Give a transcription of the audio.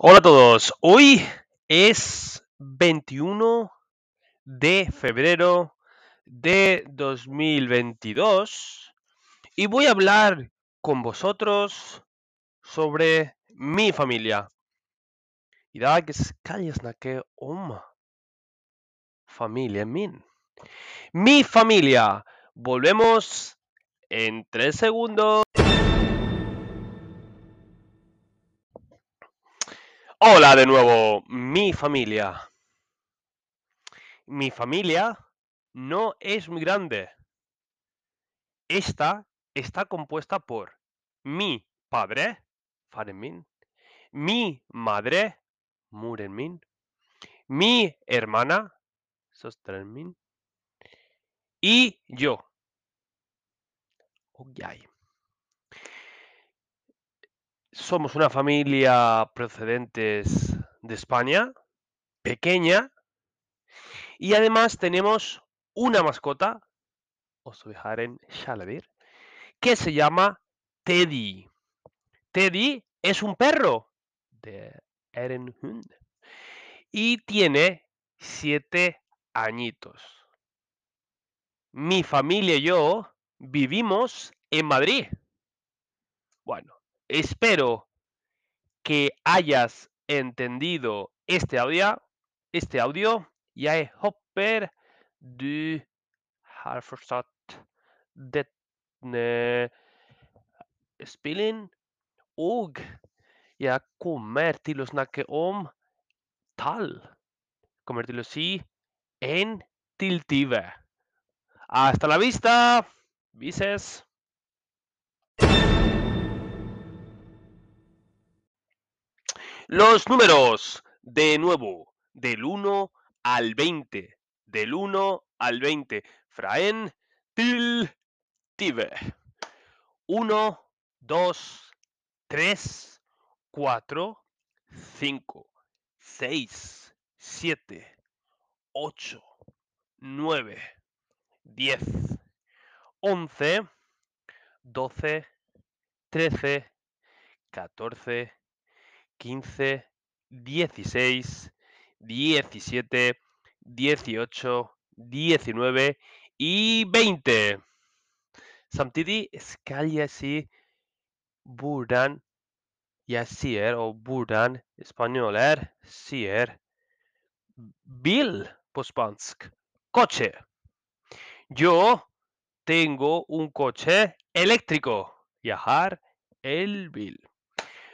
Hola a todos, hoy es 21 de febrero de 2022 y voy a hablar con vosotros sobre mi familia. Idag ska jag snacka om familjen min. Mi familia. Volvemos en tres segundos. Hola de nuevo, mi familia. Mi familia no es muy grande. Esta está compuesta por mi padre, faren min, mi madre, moren min, mi hermana, søsteren min, y yo. Og jeg. Somos una familia procedentes de España, pequeña, y además tenemos una mascota, os en Shalavir, que se llama Teddy. Teddy es un perro de Eren Hund y tiene siete añitos. Mi familia y yo vivimos en Madrid. Bueno, espero que hayas entendido este audio, este audio. Jeg håper du har forstått denne spillen, og jeg kommer til å snakke om tall. Kommer til å si en til tyve. Hasta la vista! Vi Los números, de nuevo, del 1 al 20. Del 1 al 20. Fraen til tive. 1, 2, 3, 4, 5, 6, 7, 8, 9, 10, 11, 12, 13, 14, 15, 16, 17, 18, 19 y 20. Samtidig skal jeg si sier, og hvordan spanjoler sier spansk. Coche. Yo tengo un coche eléctrico. Jeg har elbil.